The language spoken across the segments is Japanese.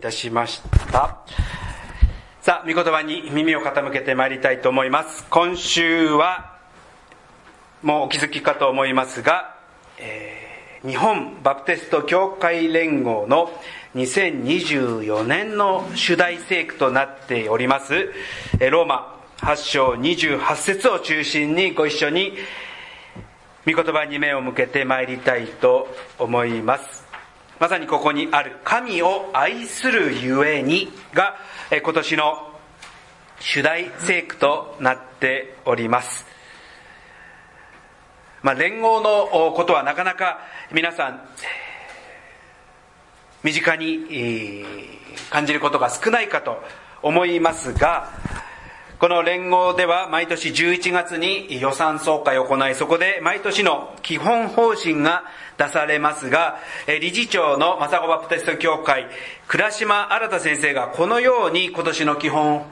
たしました。さあ御言葉に耳を傾けてまいりたいと思います。今週はもうお気づきかと思いますが、えー、日本バプテスト教会連合の2024年の主題聖句となっております。ローマ8章28節を中心にご一緒に御言葉に目を向けてまいりたいと思います。まさにここにある神を愛するゆえにが今年の主題聖句となっております。まあ、連合のことはなかなか皆さん身近に感じることが少ないかと思いますがこの連合では毎年11月に予算総会を行い、そこで毎年の基本方針が出されますが、理事長のマサゴバプテスト協会、倉島新先生がこのように今年の基本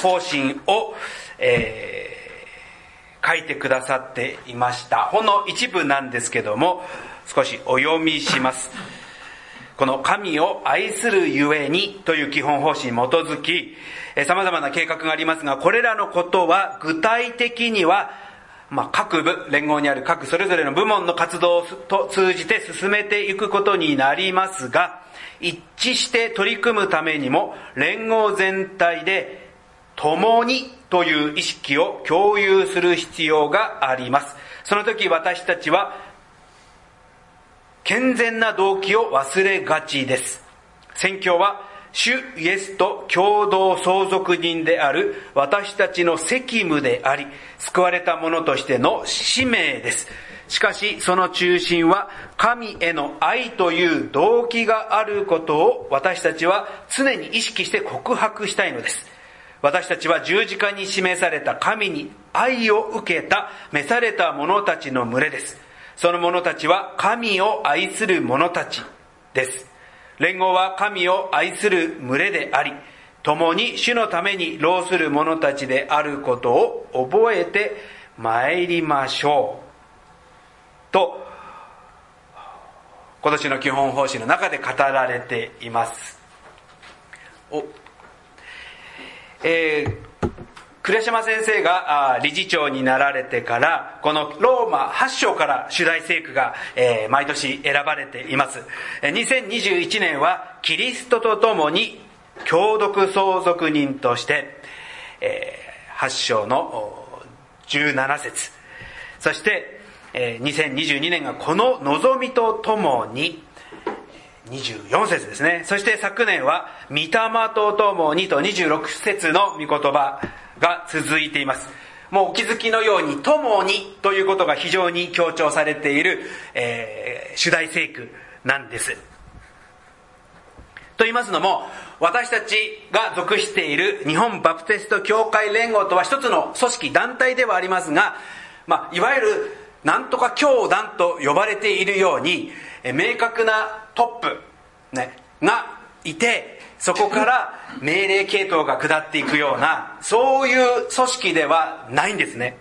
方針を、えー、書いてくださっていました。ほんの一部なんですけども、少しお読みします。この神を愛するゆえにという基本方針に基づき、様々な計画がありますが、これらのことは具体的には、まあ、各部、連合にある各それぞれの部門の活動と通じて進めていくことになりますが、一致して取り組むためにも、連合全体で共にという意識を共有する必要があります。その時私たちは健全な動機を忘れがちです。宣教は主イエスと共同相続人である私たちの責務であり、救われた者としての使命です。しかし、その中心は神への愛という動機があることを私たちは常に意識して告白したいのです。私たちは十字架に示された神に愛を受けた召された者たちの群れです。その者たちは神を愛する者たちです。連合は神を愛する群れであり、共に主のために労する者たちであることを覚えて参りましょう。と、今年の基本方針の中で語られています。おえー呉島先生が理事長になられてから、このローマ8章から主題聖句が、毎年選ばれています。2021年はキリストと共に共同相続人として、え8章の17節そして、2022年がこの望みと共に、24節ですね。そして昨年は、御霊と共にと26節の御言葉が続いています。もうお気づきのように、共にということが非常に強調されている、えー、主題聖句なんです。と言いますのも、私たちが属している日本バプテスト教会連合とは一つの組織、団体ではありますが、まあ、いわゆるなんとか教団と呼ばれているように、明確なトップ、ね、がいて、そこから命令系統が下っていくような、そういう組織ではないんですね。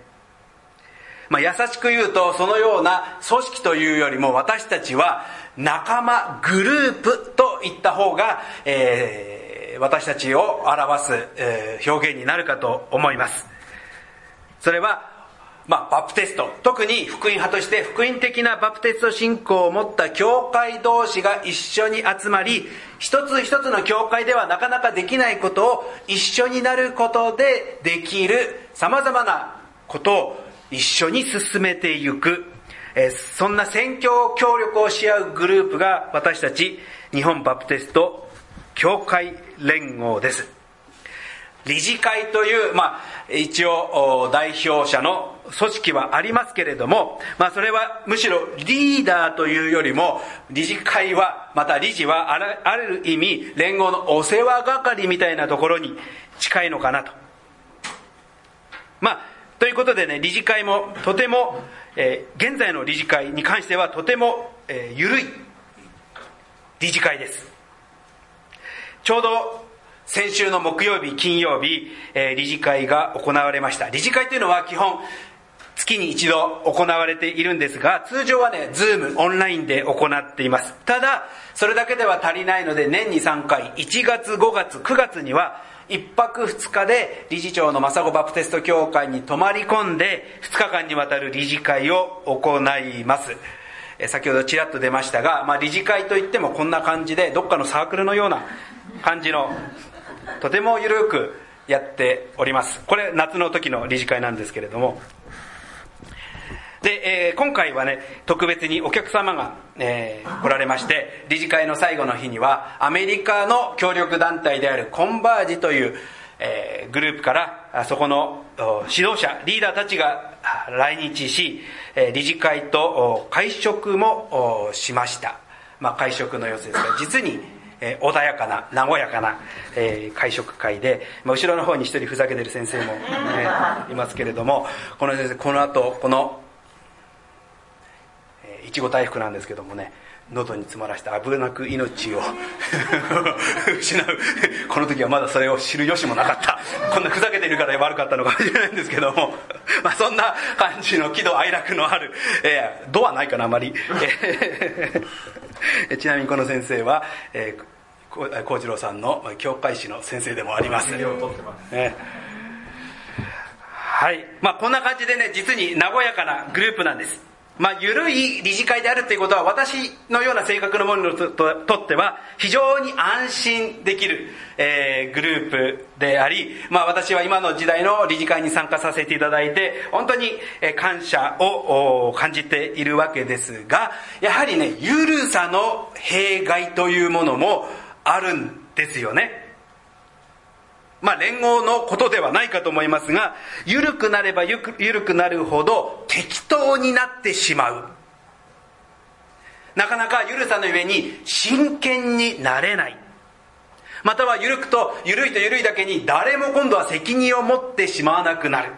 まあ、優しく言うと、そのような組織というよりも、私たちは仲間、グループと言った方が、えー、私たちを表す、えー、表現になるかと思います。それは、まあ、バプテスト、特に福音派として福音的なバプテスト信仰を持った教会同士が一緒に集まり、一つ一つの教会ではなかなかできないことを一緒になることでできる様々なことを一緒に進めていく、えそんな宣教協力をし合うグループが私たち日本バプテスト教会連合です。理事会という、まあ、一応代表者の組織はありますけれども、まあそれはむしろリーダーというよりも、理事会は、また理事はある意味連合のお世話係みたいなところに近いのかなと。まあ、ということでね、理事会もとても、えー、現在の理事会に関してはとても、えー、緩い理事会です。ちょうど先週の木曜日、金曜日、えー、理事会が行われました。理事会というのは基本、月に一度行われているんですが、通常はね、ズームオンラインで行っています。ただ、それだけでは足りないので、年に3回、1月、5月、9月には、1泊2日で理事長のマサゴバプテスト教会に泊まり込んで、2日間にわたる理事会を行います。先ほどちらっと出ましたが、まあ、理事会といってもこんな感じで、どっかのサークルのような感じの、とても緩くやっております。これ夏の時の理事会なんですけれども、で、えー、今回はね、特別にお客様が、えー、来られまして、理事会の最後の日には、アメリカの協力団体であるコンバージという、えー、グループから、そこの指導者、リーダーたちが来日し、え理事会と会食もしました。まあ、会食の様子ですが、実に、えー、穏やかな、和やかな、えー、会食会で、まあ、後ろの方に一人ふざけてる先生も、ね、いますけれども、この先生、この後、このいちご大福なんですけどもね喉に詰まらして危なく命を 失うこの時はまだそれを知る由もなかったこんなふざけてるから悪かったのかもしれないんですけども、まあ、そんな感じの喜怒哀楽のある、えー、度はないかなあまり、ちなみにこの先生は、えー、幸次郎さんの教会史の先生でもあります。ねはい。まあ、こんな感じでね、実に和やかなグループなんです。まあ、緩い理事会であるということは、私のような性格の者にとっては、非常に安心できる、えー、グループであり、まあ、私は今の時代の理事会に参加させていただいて、本当に感謝を感じているわけですが、やはりね、緩さの弊害というものもあるんですよね。まあ連合のことではないかと思いますが、緩くなれば緩くなるほど適当になってしまう。なかなか緩さの上に真剣になれない。または緩くと、緩いと緩いだけに誰も今度は責任を持ってしまわなくなる。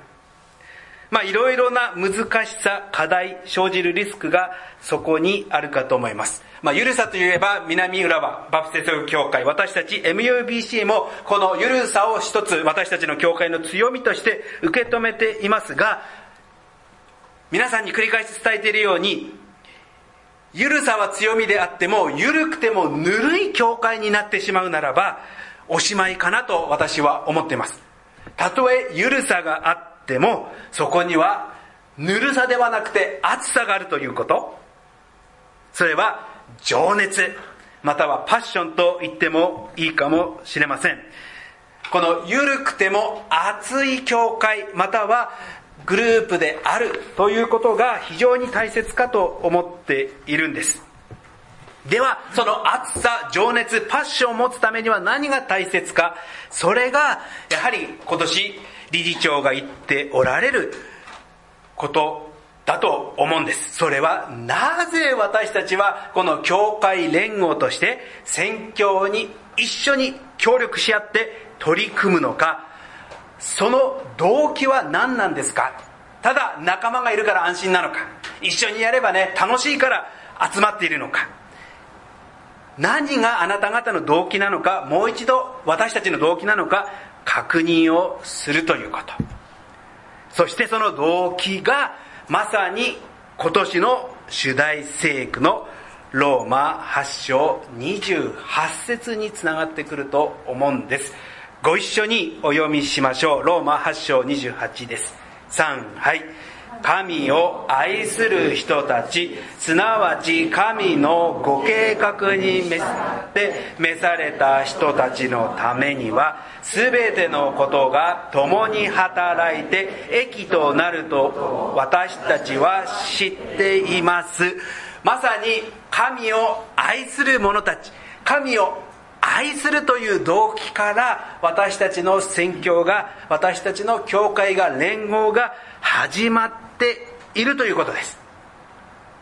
まあいろいろな難しさ、課題、生じるリスクがそこにあるかと思います。まあ、ゆるさといえば、南浦和バプテスト教会、私たち MUBC も、このゆるさを一つ、私たちの教会の強みとして受け止めていますが、皆さんに繰り返し伝えているように、ゆるさは強みであっても、ゆるくてもぬるい教会になってしまうならば、おしまいかなと私は思っています。たとえゆるさがあっても、そこにはぬるさではなくて熱さがあるということ。それは情熱、またはパッションと言ってもいいかもしれません。この緩くても熱い教会、またはグループであるということが非常に大切かと思っているんです。では、その熱さ、情熱、パッションを持つためには何が大切か。それが、やはり今年理事長が言っておられることだと思うんです。それはなぜ私たちはこの教会連合として宣教に一緒に協力し合って取り組むのか、その動機は何なんですか？ただ仲間がいるから安心なのか一緒にやればね、楽しいから集まっているのか何があなた方の動機なのか、もう一度私たちの動機なのか確認をするということ。そしてその動機がまさに今年の主題聖句のローマ8章28節につながってくると思うんです。ご一緒にお読みしましょう。ローマ8章28です。3、はい。神を愛する人たち、すなわち神のご計画に召って召された人たちのためには、すべてのことが共に働いて益となると私たちは知っています。まさに神を愛する者たち、神を愛するという動機から私たちの宣教が、私たちの教会が、連合が始まっっているということです。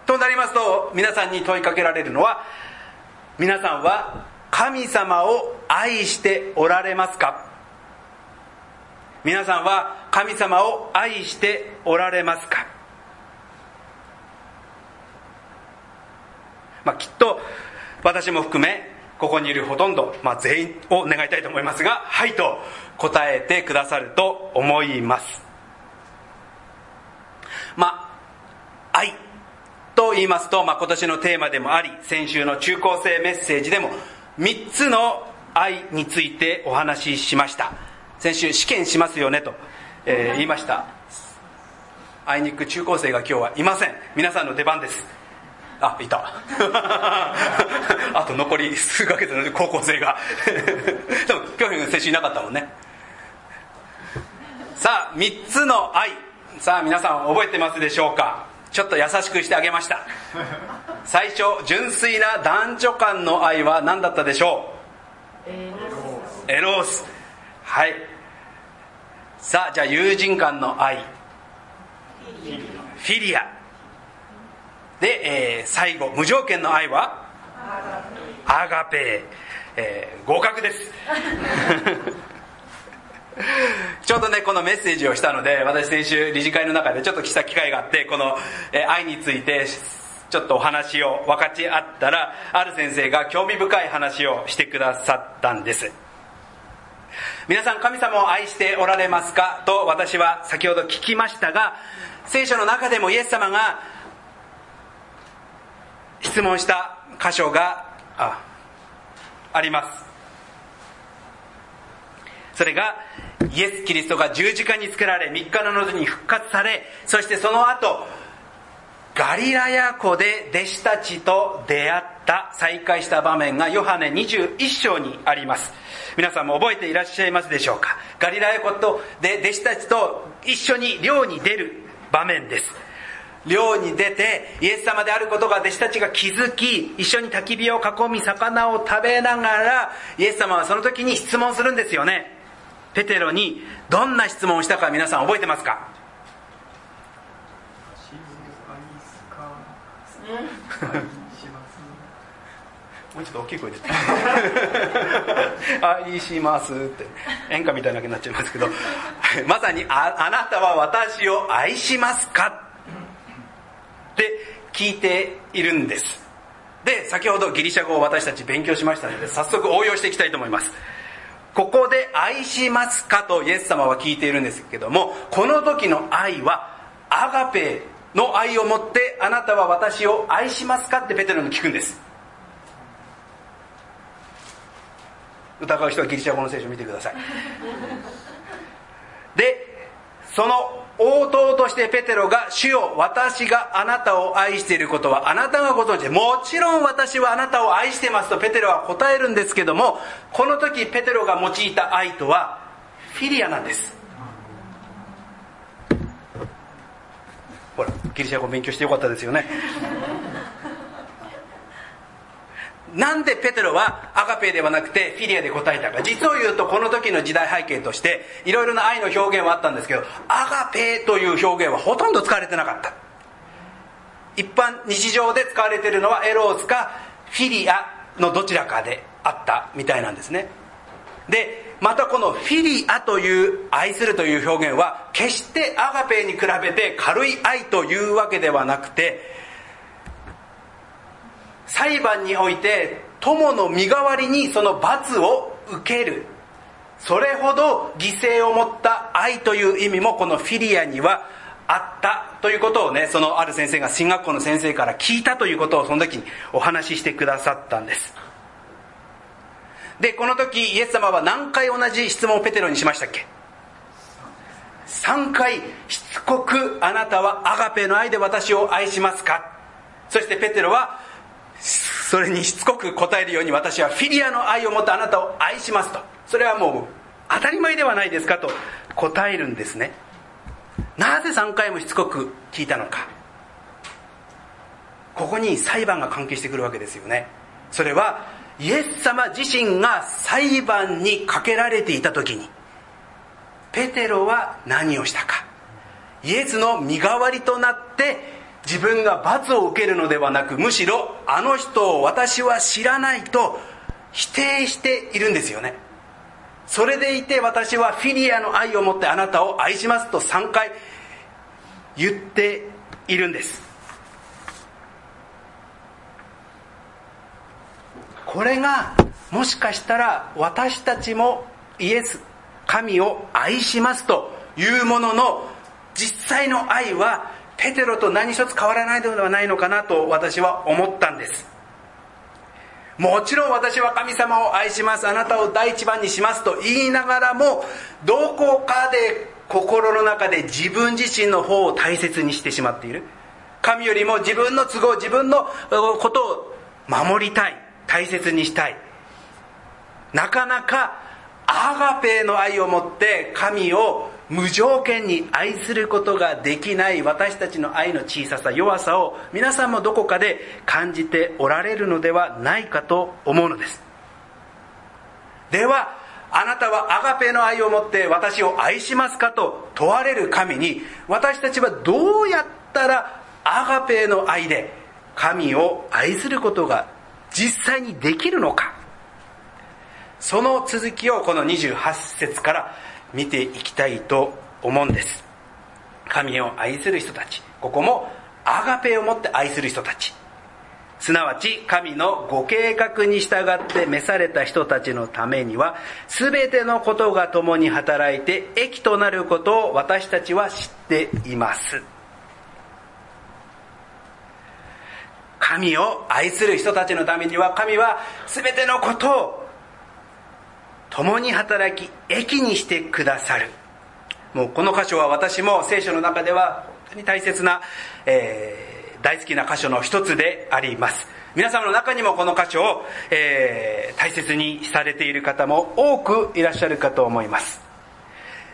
となりますと、皆さんに問いかけられるのは、皆さんは神様を愛しておられますか？皆さんは神様を愛しておられますか？まあ、きっと私も含めここにいるほとんど、まあ、全員を願いたいと思いますが、はいと答えてくださると思います。まあ愛と言いますと、まあ、今年のテーマでもあり先週の中高生メッセージでも3つの愛についてお話ししました。先週試験しますよねと、えー、言いました。あいにく中高生が今日はいません。皆さんの出番です。あいた。あと残り数ヶ月の高校生が。でも今日先週いなかったもんね。さあ3つの愛。さあ皆さん覚えてますでしょうか？ちょっと優しくしてあげました。最初純粋な男女間の愛は何だったでしょう？エロース。はい。さあじゃあ友人間の愛。フィリア。で、えー、最後無条件の愛は？アガペえー、合格です。ちょうどね、このメッセージをしたので、私先週理事会の中でちょっとした機会があって、この、え愛について、ちょっとお話を分かち合ったら、ある先生が興味深い話をしてくださったんです。皆さん神様を愛しておられますか？と私は先ほど聞きましたが、聖書の中でもイエス様が質問した箇所がああります。それがイエス・キリストが十字架につけられ3日の後に復活されそしてその後ガリラヤ湖で弟子たちと出会った再会した場面がヨハネ21章にあります。皆さんも覚えていらっしゃいますでしょうか？ガリラヤ湖とで弟子たちと一緒に漁に出る場面です。漁に出てイエス様であることが弟子たちが気づき一緒に焚き火を囲み魚を食べながらイエス様はその時に質問するんですよね。ペテロにどんな質問をしたか皆さん覚えてますか？もうちょっと大きい声で。愛しますって。演歌みたいなになっちゃいますけど。まさにああなたは私を愛しますか？って聞いているんです。で先ほどギリシャ語を私たち勉強しましたので早速応用していきたいと思いますここで愛しますかとイエス様は聞いているんですけども、この時の愛はアガペの愛をもってあなたは私を愛しますかってペテロに聞くんです。疑う人はギリシャ語の聖書を見てください。で、その応答としてペテロが、主よ、私があなたを愛していることはあなたがご存知で、もちろん私はあなたを愛してますとペテロは答えるんですけども、この時ペテロが用いた愛とは、フィリアなんです。ほら、ギリシャ語勉強してよかったですよね。なんでペテロはアガペではなくてフィリアで答えたか。実を言うとこの時の時代背景としていろいろな愛の表現はあったんですけどアガペという表現はほとんど使われてなかった。一般日常で使われているのはエロースかフィリアのどちらかであったみたいなんですね。でまたこのフィリアという愛するという表現は決してアガペに比べて軽い愛というわけではなくて裁判において友の身代わりにその罰を受ける。それほど犠牲を持った愛という意味もこのフィリアにはあったということをねそのある先生が進学校の先生から聞いたということをその時にお話ししてくださったんです。でこの時イエス様は何回同じ質問をペテロにしましたっけ？3回しつこくあなたはアガペの愛で私を愛しますか？そしてペテロはそれにしつこく答えるように私はフィリアの愛を持ってあなたを愛しますと。それはもう当たり前ではないですかと答えるんですね。なぜ3回もしつこく聞いたのか。ここに裁判が関係してくるわけですよね。それはイエス様自身が裁判にかけられていた時に。ペテロは何をしたか。イエスの身代わりとなって自分が罰を受けるのではなくむしろあの人を私は知らないと否定しているんですよね。それでいて私はフィリアの愛を持ってあなたを愛しますと3回言っているんです。これがもしかしたら私たちもイエス神を愛しますというものの実際の愛はペテロと何一つ変わらないのではないのかなと私は思ったんです。もちろん私は神様を愛します。あなたを第一番にしますと言いながらもどこかで心の中で自分自身の方を大切にしてしまっている。神よりも自分の都合自分のことを守りたい。大切にしたい。なかなかアガペーの愛を持って神を無条件に愛することができない私たちの愛の小ささ弱さを皆さんもどこかで感じておられるのではないかと思うのです。ではあなたはアガペの愛を持って私を愛しますかと問われる神に私たちはどうやったらアガペの愛で神を愛することが実際にできるのか。その続きをこの28節から見ていきたいと思うんです。神を愛する人たち。ここもアガペを持って愛する人たち。すなわち神のご計画に従って召された人たちのためには全てのことが共に働いて益となることを私たちは知っています。神を愛する人たちのためには神は全てのことを共に働き益にしてくださる。もうこの箇所は私も聖書の中では本当に大切な、えー、大好きな箇所の一つであります。皆様の中にもこの箇所を、えー、大切にされている方も多くいらっしゃるかと思います。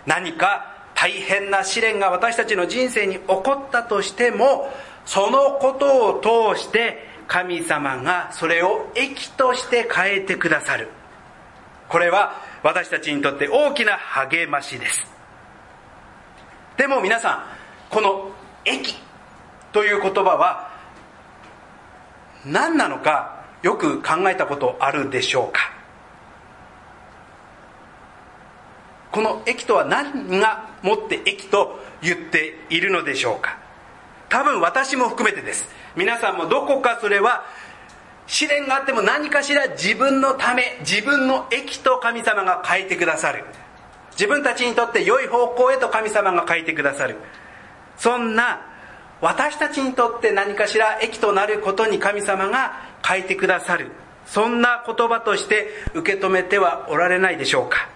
何か大変な試練が私たちの人生に起こったとしてもそのことを通して神様がそれを益として変えてくださる。これは私たちにとって大きな励ましです。でも皆さんこの「益」という言葉は何なのかよく考えたことあるでしょうか？この益とは何がもって益と言っているのでしょうか？多分私も含めてです。皆さんもどこかそれは試練があっても何かしら自分のため自分の益と神様が変えてくださる。自分たちにとって良い方向へと神様が変えてくださる。そんな私たちにとって何かしら益となることに神様が変えてくださる。そんな言葉として受け止めてはおられないでしょうか。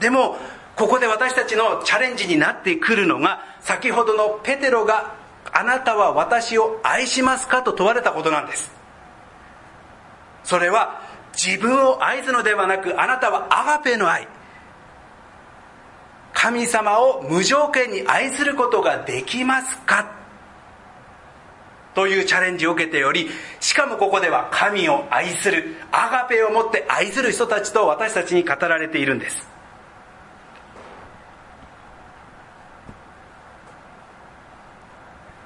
でもここで私たちのチャレンジになってくるのが先ほどのペテロがあなたは私を愛しますかと問われたことなんです。それは自分を愛すのではなくあなたはアガペの愛。神様を無条件に愛することができますかというチャレンジを受けておりしかもここでは神を愛するアガペを持って愛する人たちと私たちに語られているんです。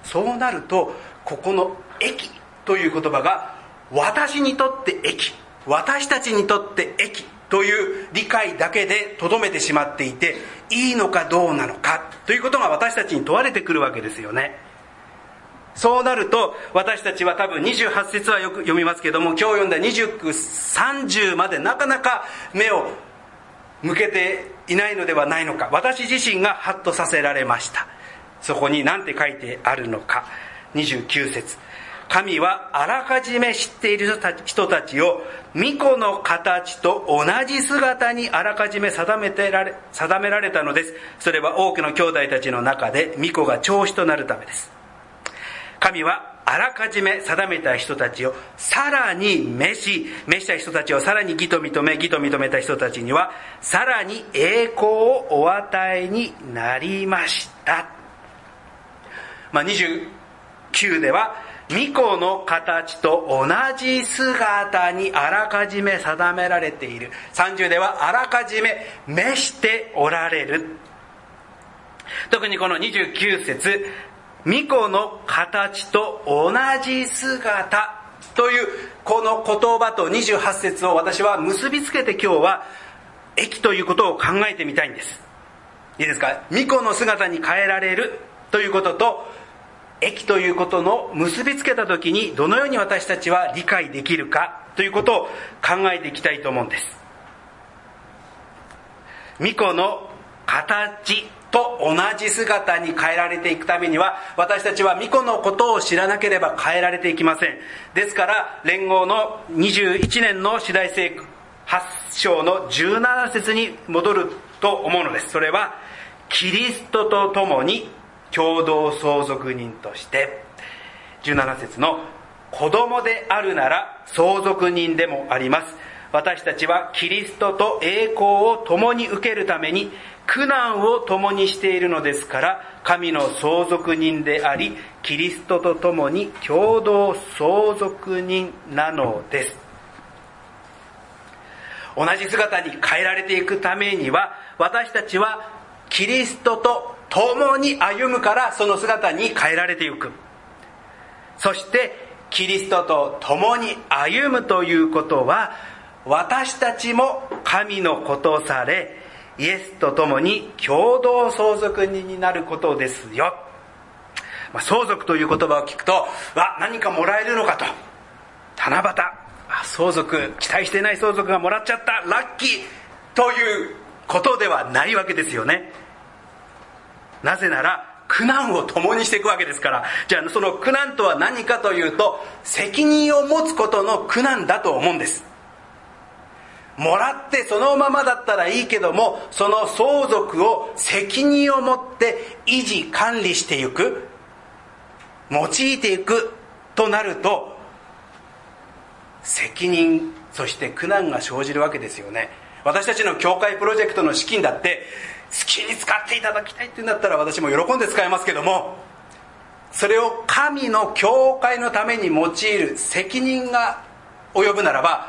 そうなるとここの「益」という言葉が私にとって益私たちにとって益という理解だけでとどめてしまっていていいのかどうなのかということが私たちに問われてくるわけですよね。そうなると私たちは多分28節はよく読みますけども今日読んだ2930までなかなか目を向けていないのではないのか私自身がハッとさせられました。そこに何て書いてあるのか。29節。神はあらかじめ知っている人たちを巫女の形と同じ姿にあらかじめ定めてられ定められたのです。それは多くの兄弟たちの中で巫女が長子となるためです。神はあらかじめ定めた人たちをさらに召し召した人たちをさらに義と認め義と認めた人たちにはさらに栄光をお与えになりました。まあ、29では巫女の形と同じ姿にあらかじめ定められている。30ではあらかじめ召しておられる。特にこの29節巫女の形と同じ姿というこの言葉と28節を私は結びつけて今日は駅ということを考えてみたいんです。いいですか？巫女の姿に変えられるということと駅ということの結びつけた時にどのように私たちは理解できるかということを考えていきたいと思うんです。巫女の形と同じ姿に変えられていくためには私たちは巫女のことを知らなければ変えられていきません。ですから連合の21年の次第聖句8章の17節に戻ると思うのです。それはキリストと共に共同相続人として17節の子供であるなら相続人でもあります。私たちはキリストと栄光を共に受けるために苦難を共にしているのですから神の相続人でありキリストと共に共同相続人なのです。同じ姿に変えられていくためには私たちはキリストと共に歩むからその姿に変えられていく。そしてキリストと共に歩むということは私たちも神のことされイエスと共に共同相続人になることですよ、まあ、相続という言葉を聞くとわ何かもらえるのかと。七夕。相続。期待してない相続がもらっちゃった。ラッキー。ということではないわけですよね。なぜなら苦難を共にしていくわけですから。じゃあその苦難とは何かというと責任を持つことの苦難だと思うんです。もらってそのままだったらいいけどもその相続を責任を持って維持管理していく用いていくとなると責任そして苦難が生じるわけですよね。私たちの教会プロジェクトの資金だって好きに使っていただきたいって言うんだったら私も喜んで使いますけどもそれを神の教会のために用いる責任が及ぶならば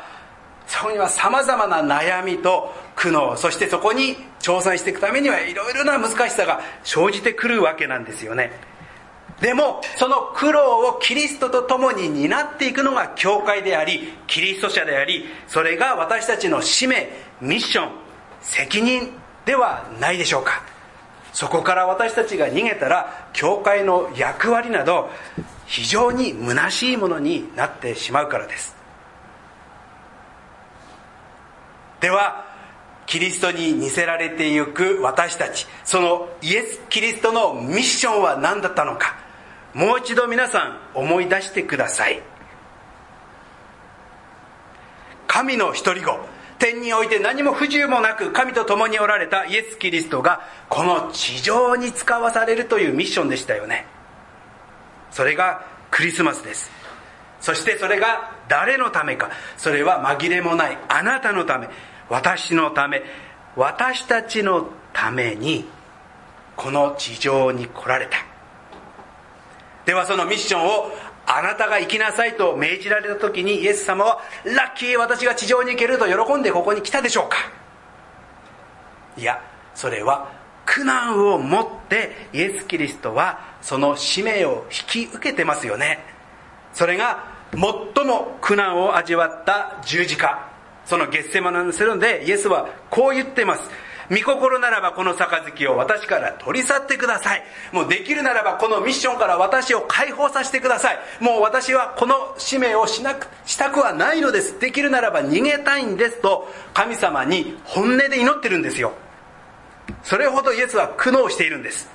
そこにはさまざまな悩みと苦悩そしてそこに挑戦していくためにはいろいろな難しさが生じてくるわけなんですよね。でもその苦労をキリストと共に担っていくのが教会でありキリスト者でありそれが私たちの使命ミッション責任ではないでしょうか。そこから私たちが逃げたら教会の役割など非常に虚しいものになってしまうからです。ではキリストに似せられてゆく私たちそのイエス・キリストのミッションは何だったのかもう一度皆さん思い出してください。神の一人子天において何も不自由もなく神と共におられたイエス・キリストがこの地上に使わされるというミッションでしたよね。それがクリスマスです。そしてそれが誰のためか。それは紛れもないあなたのため私のため私たちのためにこの地上に来られた。ではそのミッションをあなたが行きなさいと命じられた時にイエス様はラッキー私が地上に行けると喜んでここに来たでしょうか？いやそれは苦難をもってイエス・キリストはその使命を引き受けてますよね。それが最も苦難を味わった十字架。そのゲッセマナのセロンでイエスはこう言ってます。御心ならばこの杯を私から取り去ってください。もうできるならばこのミッションから私を解放させてください。もう私はこの使命をしなくしたくはないのです。できるならば逃げたいんですと神様に本音で祈ってるんですよ。それほどイエスは苦悩しているんです。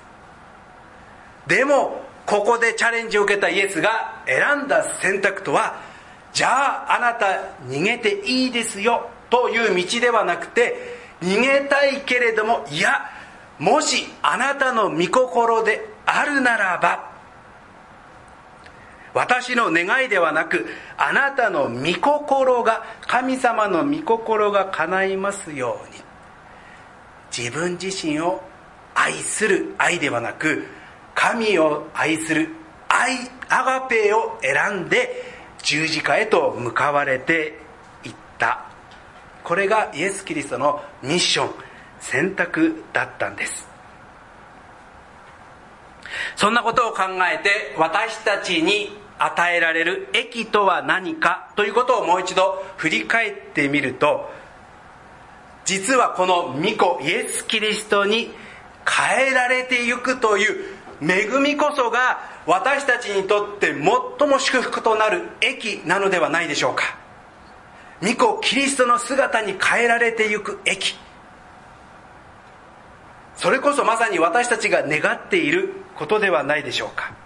でもここでチャレンジを受けたイエスが選んだ選択とはじゃああなた逃げていいですよという道ではなくて逃げたいけれどもいやもしあなたの御心であるならば私の願いではなくあなたの御心が神様の御心が叶いますように自分自身を愛する愛ではなく神を愛する愛アガペを選んで十字架へと向かわれていった。これがイエス・キリストのミッション選択だったんです。そんなことを考えて私たちに与えられる益とは何かということをもう一度振り返ってみると実はこの御子イエス・キリストに変えられてゆくという恵みこそが私たちにとって最も祝福となる益なのではないでしょうか。御子キリストの姿に変えられてゆく駅。それこそまさに私たちが願っていることではないでしょうか。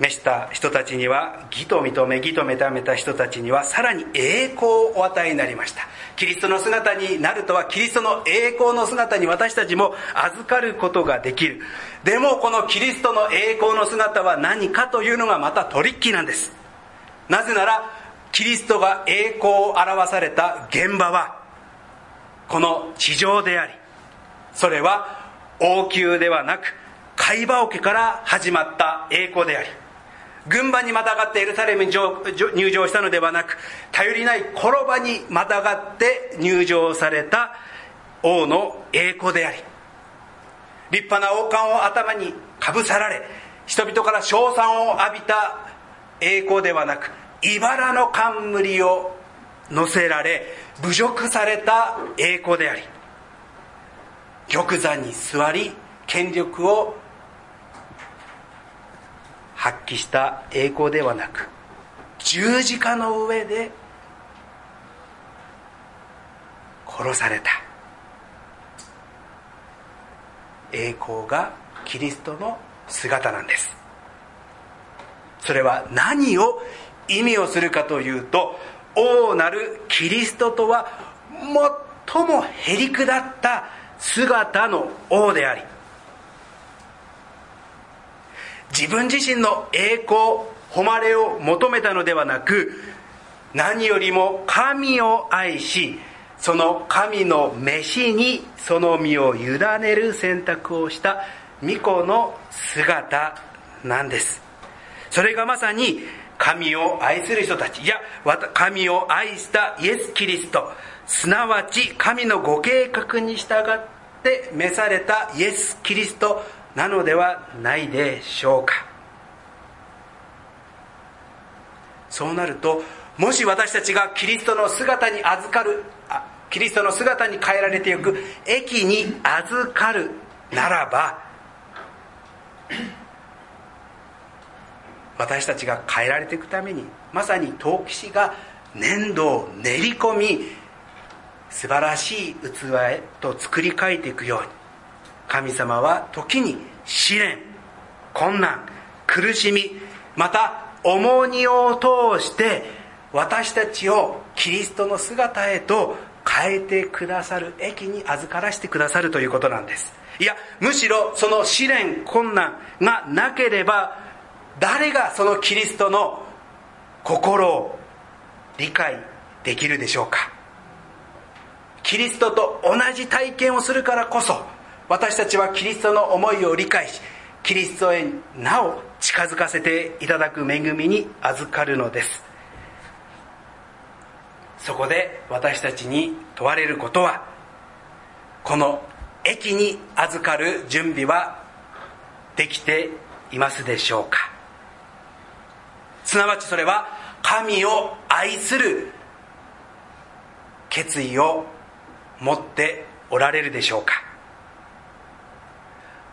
召した人たちには義と認め義と認めた人たちにはさらに栄光をお与えになりました。キリストの姿になるとはキリストの栄光の姿に私たちも預かることができる。でもこのキリストの栄光の姿は何かというのがまたトリッキーなんです。なぜならキリストが栄光を表された現場はこの地上でありそれは王宮ではなく海馬桶から始まった栄光であり軍馬にまたがってエルサレムに入場したのではなく頼りない転ばにまたがって入場された王の栄光であり立派な王冠を頭にかぶさられ人々から称賛を浴びた栄光ではなく茨の冠を乗せられ侮辱された栄光であり玉座に座り権力を発揮した栄光ではなく十字架の上で殺された。栄光がキリストの姿なんです。それは何を意味をするかというと王なるキリストとは最もへりくだった姿の王であり自分自身の栄光誉れを求めたのではなく何よりも神を愛しその神の飯にその身を委ねる選択をした巫女の姿なんです。それがまさに神を愛する人たち。いや神を愛したイエス・キリスト。すなわち神のご計画に従って召されたイエス・キリストなのではないでしょうか。そうなるともし私たちがキリストの姿に預かるキリストの姿に変えられていく駅に預かるならば私たちが変えられていくためにまさに陶器師が粘土を練り込み素晴らしい器へと作り変えていくように。神様は時に試練困難苦しみまた重荷を通して私たちをキリストの姿へと変えてくださる駅に預からせてくださるということなんです。いやむしろその試練困難がなければ誰がそのキリストの心を理解できるでしょうか。キリストと同じ体験をするからこそ私たちはキリストの思いを理解しキリストへなお近づかせていただく恵みに預かるのです。そこで私たちに問われることはこの駅に預かる準備はできていますでしょうか。すなわちそれは神を愛する決意を持っておられるでしょうか。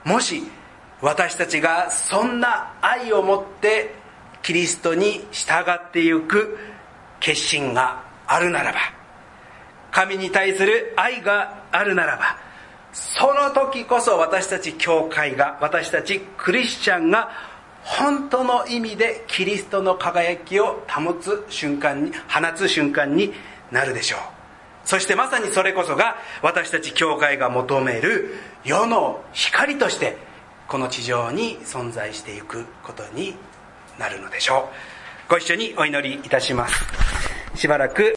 もし私たちがそんな愛を持ってキリストに従っていく決心があるならば神に対する愛があるならばその時こそ私たち教会が私たちクリスチャンが本当の意味でキリストの輝きを保つ瞬間に放つ瞬間になるでしょう。そしてまさにそれこそが私たち教会が求める世の光としてこの地上に存在していくことになるのでしょう。ご一緒にお祈りいたします。しばらく